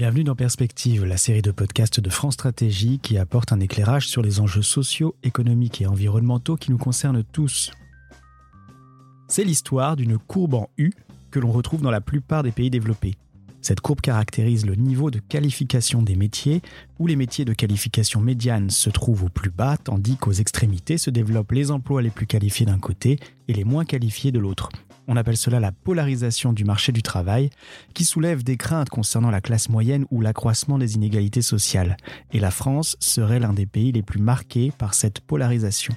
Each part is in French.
Bienvenue dans Perspective, la série de podcasts de France Stratégie qui apporte un éclairage sur les enjeux sociaux, économiques et environnementaux qui nous concernent tous. C'est l'histoire d'une courbe en U que l'on retrouve dans la plupart des pays développés. Cette courbe caractérise le niveau de qualification des métiers, où les métiers de qualification médiane se trouvent au plus bas, tandis qu'aux extrémités se développent les emplois les plus qualifiés d'un côté et les moins qualifiés de l'autre. On appelle cela la polarisation du marché du travail, qui soulève des craintes concernant la classe moyenne ou l'accroissement des inégalités sociales. Et la France serait l'un des pays les plus marqués par cette polarisation.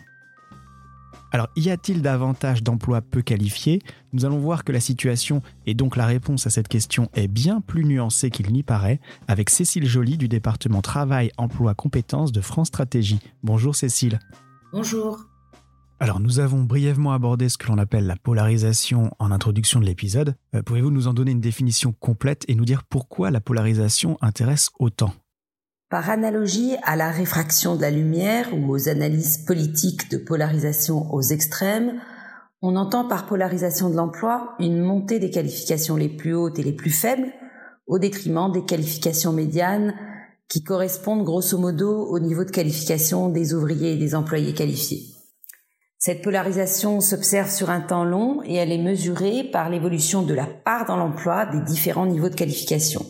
Alors, y a-t-il davantage d'emplois peu qualifiés? Nous allons voir que la situation, et donc la réponse à cette question, est bien plus nuancée qu'il n'y paraît, avec Cécile Joly du département Travail, Emploi, Compétences de France Stratégie. Bonjour Cécile. Bonjour. Alors nous avons brièvement abordé ce que l'on appelle la polarisation en introduction de l'épisode. Euh, pouvez-vous nous en donner une définition complète et nous dire pourquoi la polarisation intéresse autant? Par analogie à la réfraction de la lumière ou aux analyses politiques de polarisation aux extrêmes, on entend par polarisation de l'emploi une montée des qualifications les plus hautes et les plus faibles au détriment des qualifications médianes qui correspondent grosso modo au niveau de qualification des ouvriers et des employés qualifiés. Cette polarisation s'observe sur un temps long et elle est mesurée par l'évolution de la part dans l'emploi des différents niveaux de qualification.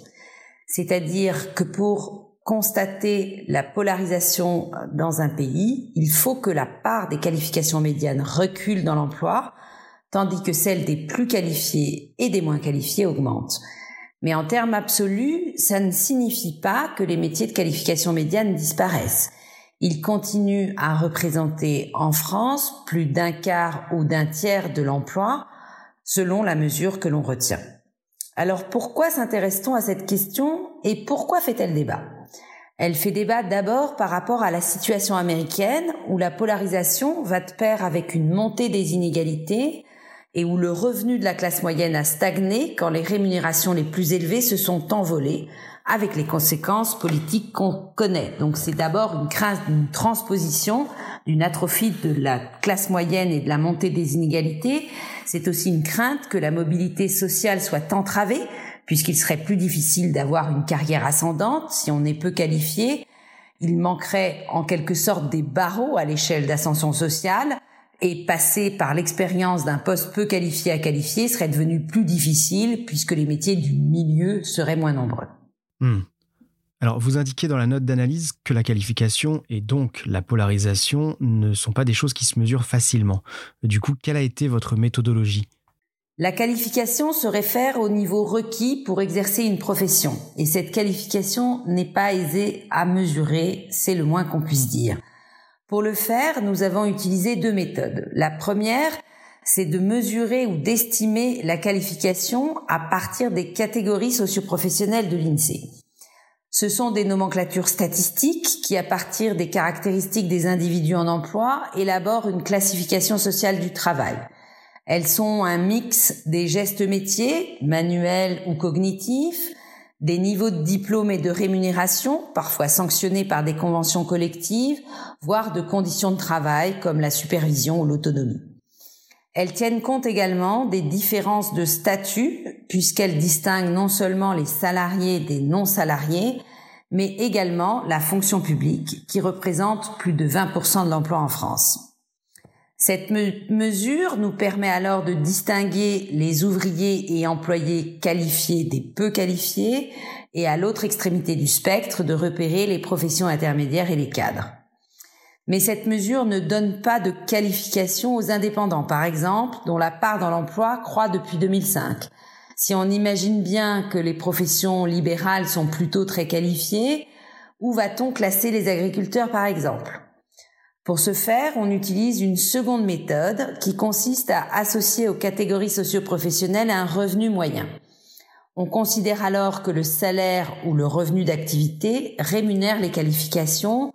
C'est-à-dire que pour constater la polarisation dans un pays, il faut que la part des qualifications médianes recule dans l'emploi, tandis que celle des plus qualifiés et des moins qualifiés augmente. Mais en termes absolus, ça ne signifie pas que les métiers de qualification médiane disparaissent. Il continue à représenter en France plus d'un quart ou d'un tiers de l'emploi selon la mesure que l'on retient. Alors pourquoi s'intéresse-t-on à cette question et pourquoi fait-elle débat? Elle fait débat d'abord par rapport à la situation américaine où la polarisation va de pair avec une montée des inégalités et où le revenu de la classe moyenne a stagné quand les rémunérations les plus élevées se sont envolées avec les conséquences politiques qu'on connaît. Donc c'est d'abord une crainte d'une transposition, d'une atrophie de la classe moyenne et de la montée des inégalités. C'est aussi une crainte que la mobilité sociale soit entravée, puisqu'il serait plus difficile d'avoir une carrière ascendante si on est peu qualifié. Il manquerait en quelque sorte des barreaux à l'échelle d'ascension sociale et passer par l'expérience d'un poste peu qualifié à qualifié serait devenu plus difficile puisque les métiers du milieu seraient moins nombreux. Hmm. Alors, vous indiquez dans la note d'analyse que la qualification et donc la polarisation ne sont pas des choses qui se mesurent facilement. Du coup, quelle a été votre méthodologie? La qualification se réfère au niveau requis pour exercer une profession. Et cette qualification n'est pas aisée à mesurer, c'est le moins qu'on puisse dire. Pour le faire, nous avons utilisé deux méthodes. La première, c'est de mesurer ou d'estimer la qualification à partir des catégories socioprofessionnelles de l'INSEE. Ce sont des nomenclatures statistiques qui, à partir des caractéristiques des individus en emploi, élaborent une classification sociale du travail. Elles sont un mix des gestes métiers, manuels ou cognitifs, des niveaux de diplôme et de rémunération, parfois sanctionnés par des conventions collectives, voire de conditions de travail comme la supervision ou l'autonomie. Elles tiennent compte également des différences de statut, puisqu'elles distinguent non seulement les salariés des non-salariés, mais également la fonction publique, qui représente plus de 20% de l'emploi en France. Cette mesure nous permet alors de distinguer les ouvriers et employés qualifiés des peu qualifiés, et à l'autre extrémité du spectre de repérer les professions intermédiaires et les cadres. Mais cette mesure ne donne pas de qualification aux indépendants, par exemple, dont la part dans l'emploi croît depuis 2005. Si on imagine bien que les professions libérales sont plutôt très qualifiées, où va-t-on classer les agriculteurs, par exemple? Pour ce faire, on utilise une seconde méthode qui consiste à associer aux catégories socioprofessionnelles un revenu moyen. On considère alors que le salaire ou le revenu d'activité rémunère les qualifications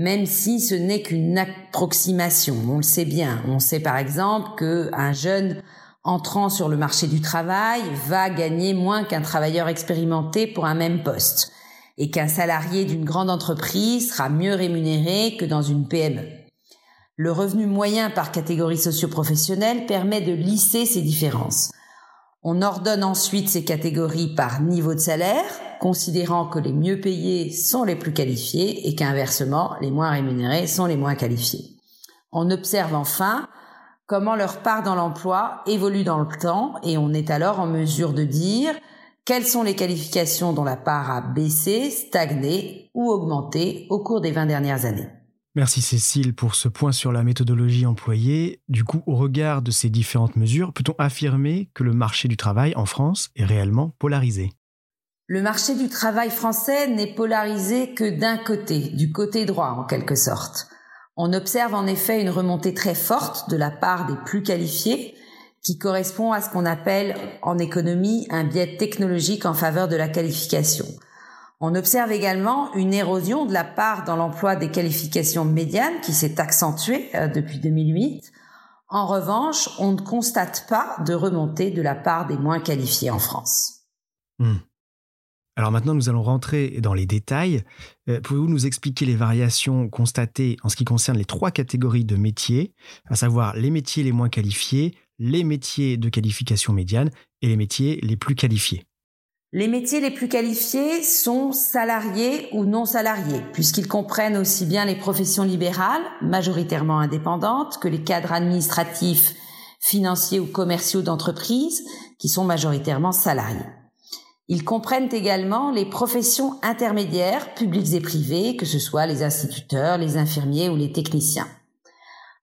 même si ce n'est qu'une approximation. On le sait bien. On sait par exemple qu'un jeune entrant sur le marché du travail va gagner moins qu'un travailleur expérimenté pour un même poste et qu'un salarié d'une grande entreprise sera mieux rémunéré que dans une PME. Le revenu moyen par catégorie socioprofessionnelle permet de lisser ces différences. On ordonne ensuite ces catégories par niveau de salaire, considérant que les mieux payés sont les plus qualifiés et qu'inversement, les moins rémunérés sont les moins qualifiés. On observe enfin comment leur part dans l'emploi évolue dans le temps et on est alors en mesure de dire quelles sont les qualifications dont la part a baissé, stagné ou augmenté au cours des 20 dernières années. Merci Cécile pour ce point sur la méthodologie employée. Du coup, au regard de ces différentes mesures, peut-on affirmer que le marché du travail en France est réellement polarisé? Le marché du travail français n'est polarisé que d'un côté, du côté droit en quelque sorte. On observe en effet une remontée très forte de la part des plus qualifiés, qui correspond à ce qu'on appelle en économie un biais technologique en faveur de la qualification. On observe également une érosion de la part dans l'emploi des qualifications médianes qui s'est accentuée euh, depuis 2008. En revanche, on ne constate pas de remontée de la part des moins qualifiés en France. Hmm. Alors maintenant, nous allons rentrer dans les détails. Euh, pouvez-vous nous expliquer les variations constatées en ce qui concerne les trois catégories de métiers, à savoir les métiers les moins qualifiés, les métiers de qualification médiane et les métiers les plus qualifiés? Les métiers les plus qualifiés sont salariés ou non salariés, puisqu'ils comprennent aussi bien les professions libérales, majoritairement indépendantes, que les cadres administratifs, financiers ou commerciaux d'entreprises, qui sont majoritairement salariés. Ils comprennent également les professions intermédiaires, publiques et privées, que ce soit les instituteurs, les infirmiers ou les techniciens.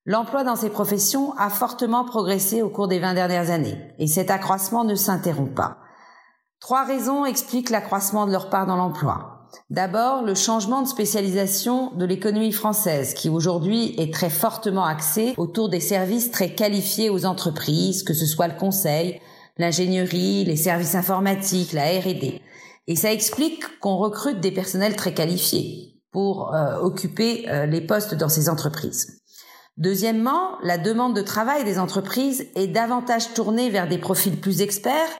L'emploi dans ces professions a fortement progressé au cours des 20 dernières années, et cet accroissement ne s'interrompt pas. Trois raisons expliquent l'accroissement de leur part dans l'emploi. D'abord, le changement de spécialisation de l'économie française, qui aujourd'hui est très fortement axée autour des services très qualifiés aux entreprises, que ce soit le conseil, l'ingénierie, les services informatiques, la R&D. Et ça explique qu'on recrute des personnels très qualifiés pour euh, occuper euh, les postes dans ces entreprises. Deuxièmement, la demande de travail des entreprises est davantage tournée vers des profils plus experts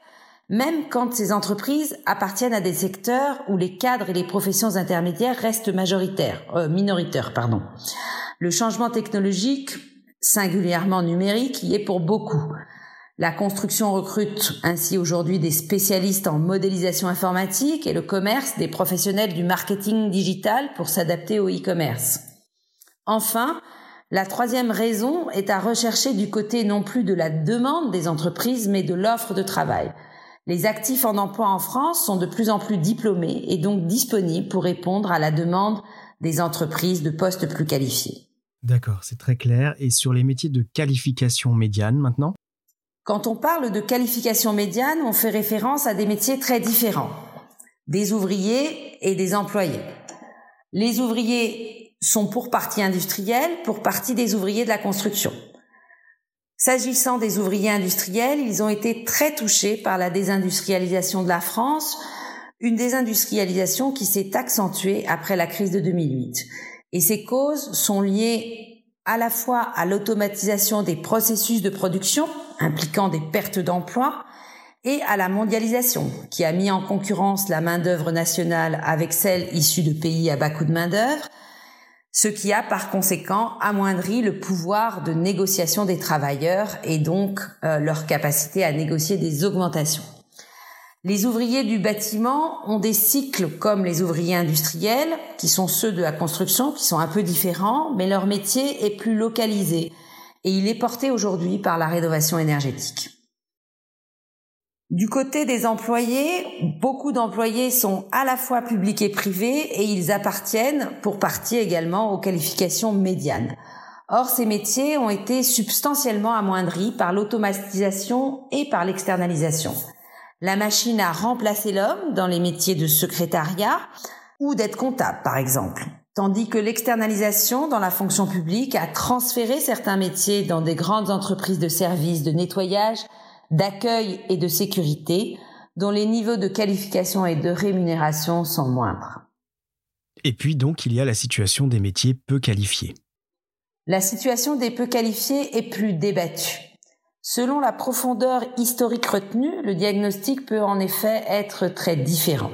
même quand ces entreprises appartiennent à des secteurs où les cadres et les professions intermédiaires restent majoritaires, euh, minoritaires, pardon. Le changement technologique, singulièrement numérique, y est pour beaucoup. La construction recrute ainsi aujourd'hui des spécialistes en modélisation informatique et le commerce des professionnels du marketing digital pour s'adapter au e-commerce. Enfin, la troisième raison est à rechercher du côté non plus de la demande des entreprises, mais de l'offre de travail. Les actifs en emploi en France sont de plus en plus diplômés et donc disponibles pour répondre à la demande des entreprises de postes plus qualifiés. D'accord, c'est très clair. Et sur les métiers de qualification médiane maintenant? Quand on parle de qualification médiane, on fait référence à des métiers très différents, des ouvriers et des employés. Les ouvriers sont pour partie industriels, pour partie des ouvriers de la construction. S'agissant des ouvriers industriels, ils ont été très touchés par la désindustrialisation de la France, une désindustrialisation qui s'est accentuée après la crise de 2008. Et ces causes sont liées à la fois à l'automatisation des processus de production, impliquant des pertes d'emplois, et à la mondialisation, qui a mis en concurrence la main-d'œuvre nationale avec celle issue de pays à bas coût de main-d'œuvre, ce qui a par conséquent amoindri le pouvoir de négociation des travailleurs et donc euh, leur capacité à négocier des augmentations. Les ouvriers du bâtiment ont des cycles comme les ouvriers industriels, qui sont ceux de la construction, qui sont un peu différents, mais leur métier est plus localisé et il est porté aujourd'hui par la rénovation énergétique. Du côté des employés, beaucoup d'employés sont à la fois publics et privés et ils appartiennent pour partie également aux qualifications médianes. Or, ces métiers ont été substantiellement amoindris par l'automatisation et par l'externalisation. La machine a remplacé l'homme dans les métiers de secrétariat ou d'être comptable, par exemple. Tandis que l'externalisation dans la fonction publique a transféré certains métiers dans des grandes entreprises de services de nettoyage, d'accueil et de sécurité dont les niveaux de qualification et de rémunération sont moindres. Et puis donc il y a la situation des métiers peu qualifiés. La situation des peu qualifiés est plus débattue. Selon la profondeur historique retenue, le diagnostic peut en effet être très différent.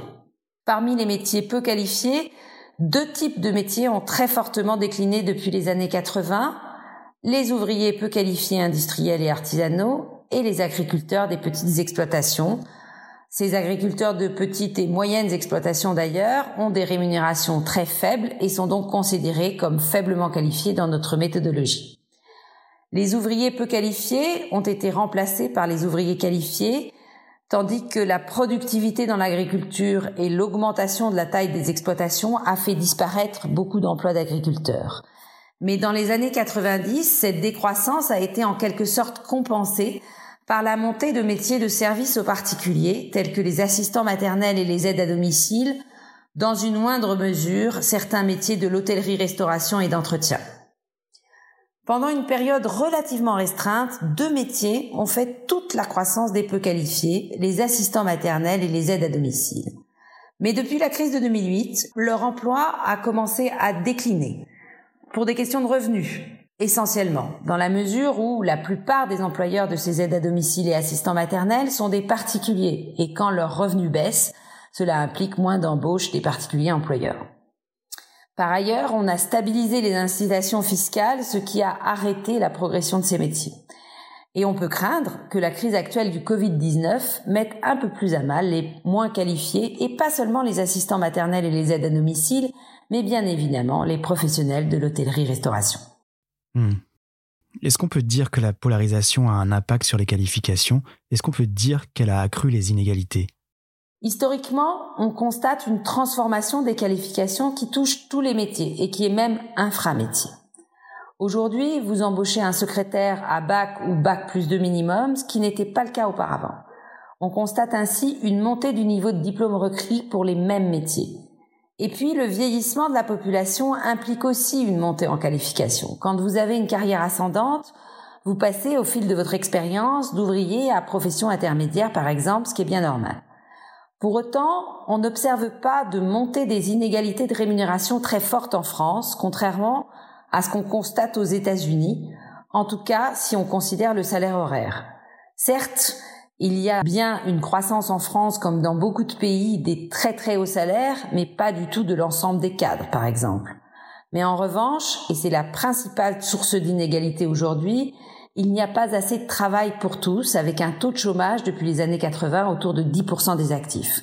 Parmi les métiers peu qualifiés, deux types de métiers ont très fortement décliné depuis les années 80, les ouvriers peu qualifiés industriels et artisanaux et les agriculteurs des petites exploitations. Ces agriculteurs de petites et moyennes exploitations d'ailleurs ont des rémunérations très faibles et sont donc considérés comme faiblement qualifiés dans notre méthodologie. Les ouvriers peu qualifiés ont été remplacés par les ouvriers qualifiés, tandis que la productivité dans l'agriculture et l'augmentation de la taille des exploitations a fait disparaître beaucoup d'emplois d'agriculteurs. Mais dans les années 90, cette décroissance a été en quelque sorte compensée par la montée de métiers de service aux particuliers, tels que les assistants maternels et les aides à domicile, dans une moindre mesure certains métiers de l'hôtellerie-restauration et d'entretien. Pendant une période relativement restreinte, deux métiers ont fait toute la croissance des peu qualifiés, les assistants maternels et les aides à domicile. Mais depuis la crise de 2008, leur emploi a commencé à décliner pour des questions de revenus, essentiellement, dans la mesure où la plupart des employeurs de ces aides à domicile et assistants maternels sont des particuliers, et quand leurs revenus baissent, cela implique moins d'embauches des particuliers employeurs. Par ailleurs, on a stabilisé les incitations fiscales, ce qui a arrêté la progression de ces métiers. Et on peut craindre que la crise actuelle du Covid-19 mette un peu plus à mal les moins qualifiés et pas seulement les assistants maternels et les aides à domicile, mais bien évidemment les professionnels de l'hôtellerie-restauration. Hmm. Est-ce qu'on peut dire que la polarisation a un impact sur les qualifications? Est-ce qu'on peut dire qu'elle a accru les inégalités? Historiquement, on constate une transformation des qualifications qui touche tous les métiers et qui est même inframétier. Aujourd'hui, vous embauchez un secrétaire à bac ou bac plus de minimum, ce qui n'était pas le cas auparavant. On constate ainsi une montée du niveau de diplôme requis pour les mêmes métiers. Et puis, le vieillissement de la population implique aussi une montée en qualification. Quand vous avez une carrière ascendante, vous passez au fil de votre expérience d'ouvrier à profession intermédiaire, par exemple, ce qui est bien normal. Pour autant, on n'observe pas de montée des inégalités de rémunération très forte en France, contrairement à ce qu'on constate aux États-Unis, en tout cas si on considère le salaire horaire. Certes, il y a bien une croissance en France, comme dans beaucoup de pays, des très très hauts salaires, mais pas du tout de l'ensemble des cadres, par exemple. Mais en revanche, et c'est la principale source d'inégalité aujourd'hui, il n'y a pas assez de travail pour tous, avec un taux de chômage depuis les années 80 autour de 10% des actifs.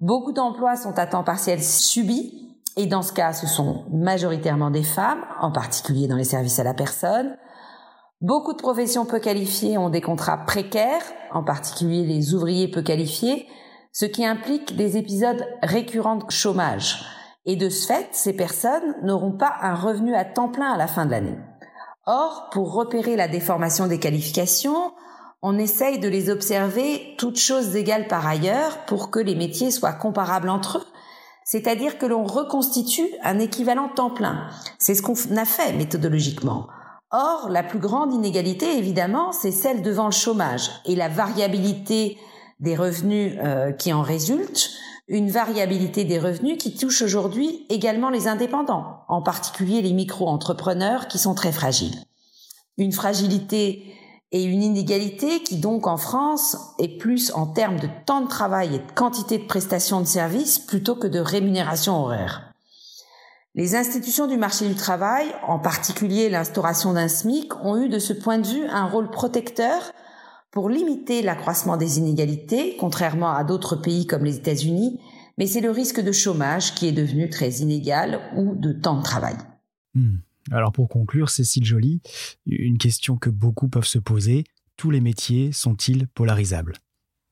Beaucoup d'emplois sont à temps partiel subis, et dans ce cas, ce sont majoritairement des femmes, en particulier dans les services à la personne. Beaucoup de professions peu qualifiées ont des contrats précaires, en particulier les ouvriers peu qualifiés, ce qui implique des épisodes récurrents de chômage. Et de ce fait, ces personnes n'auront pas un revenu à temps plein à la fin de l'année. Or, pour repérer la déformation des qualifications, on essaye de les observer toutes choses égales par ailleurs pour que les métiers soient comparables entre eux. C'est-à-dire que l'on reconstitue un équivalent temps plein. C'est ce qu'on a fait méthodologiquement. Or, la plus grande inégalité, évidemment, c'est celle devant le chômage et la variabilité des revenus euh, qui en résultent une variabilité des revenus qui touche aujourd'hui également les indépendants, en particulier les micro-entrepreneurs qui sont très fragiles. Une fragilité et une inégalité qui donc en France est plus en termes de temps de travail et de quantité de prestations de services plutôt que de rémunération horaire. Les institutions du marché du travail, en particulier l'instauration d'un SMIC, ont eu de ce point de vue un rôle protecteur pour limiter l'accroissement des inégalités, contrairement à d'autres pays comme les États-Unis, mais c'est le risque de chômage qui est devenu très inégal ou de temps de travail. Hmm. Alors pour conclure, Cécile Joly, une question que beaucoup peuvent se poser, tous les métiers sont-ils polarisables?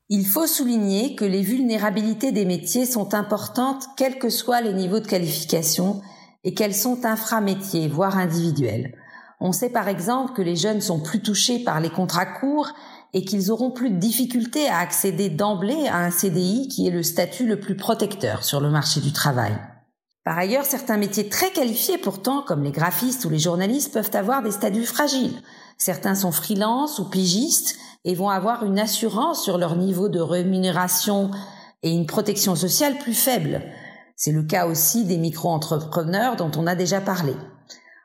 Il faut souligner que les vulnérabilités des métiers sont importantes quels que soient les niveaux de qualification et qu'elles sont inframétiers, voire individuelles. On sait par exemple que les jeunes sont plus touchés par les contrats courts et qu'ils auront plus de difficultés à accéder d'emblée à un CDI qui est le statut le plus protecteur sur le marché du travail. Par ailleurs, certains métiers très qualifiés pourtant, comme les graphistes ou les journalistes, peuvent avoir des statuts fragiles. Certains sont freelance ou pigistes et vont avoir une assurance sur leur niveau de rémunération et une protection sociale plus faible. C'est le cas aussi des micro-entrepreneurs dont on a déjà parlé.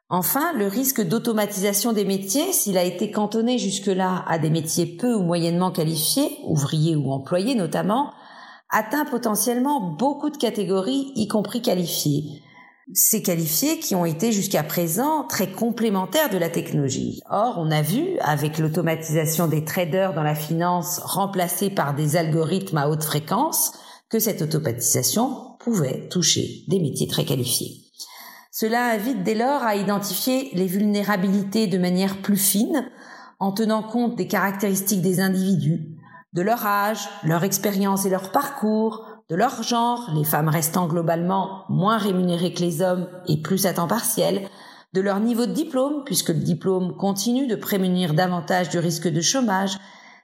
Enfin, le risque d'automatisation des métiers, s'il a été cantonné jusque-là à des métiers peu ou moyennement qualifiés, ouvriers ou employés notamment, atteint potentiellement beaucoup de catégories, y compris qualifiées. ces qualifiés qui ont été jusqu'à présent très complémentaires de la technologie. Or, on a vu, avec l'automatisation des traders dans la finance remplacée par des algorithmes à haute fréquence, que cette automatisation pouvait toucher des métiers très qualifiés. Cela invite dès lors à identifier les vulnérabilités de manière plus fine, en tenant compte des caractéristiques des individus, de leur âge, leur expérience et leur parcours, de leur genre, les femmes restant globalement moins rémunérées que les hommes et plus à temps partiel, de leur niveau de diplôme, puisque le diplôme continue de prémunir davantage du risque de chômage,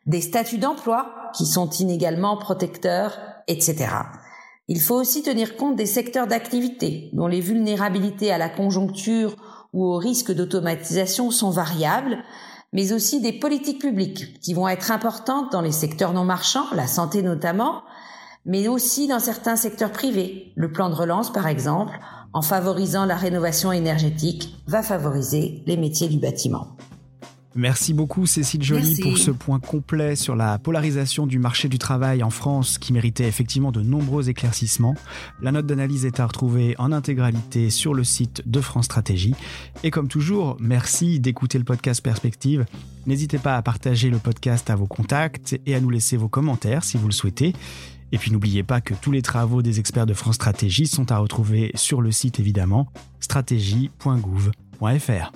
des statuts d'emploi, qui sont inégalement protecteurs, etc. Il faut aussi tenir compte des secteurs d'activité, dont les vulnérabilités à la conjoncture ou au risque d'automatisation sont variables, mais aussi des politiques publiques qui vont être importantes dans les secteurs non marchands, la santé notamment, mais aussi dans certains secteurs privés. Le plan de relance, par exemple, en favorisant la rénovation énergétique, va favoriser les métiers du bâtiment. Merci beaucoup Cécile Joly pour ce point complet sur la polarisation du marché du travail en France qui méritait effectivement de nombreux éclaircissements. La note d'analyse est à retrouver en intégralité sur le site de France Stratégie. Et comme toujours, merci d'écouter le podcast Perspective. N'hésitez pas à partager le podcast à vos contacts et à nous laisser vos commentaires si vous le souhaitez. Et puis n'oubliez pas que tous les travaux des experts de France Stratégie sont à retrouver sur le site évidemment stratégie.gouv.fr.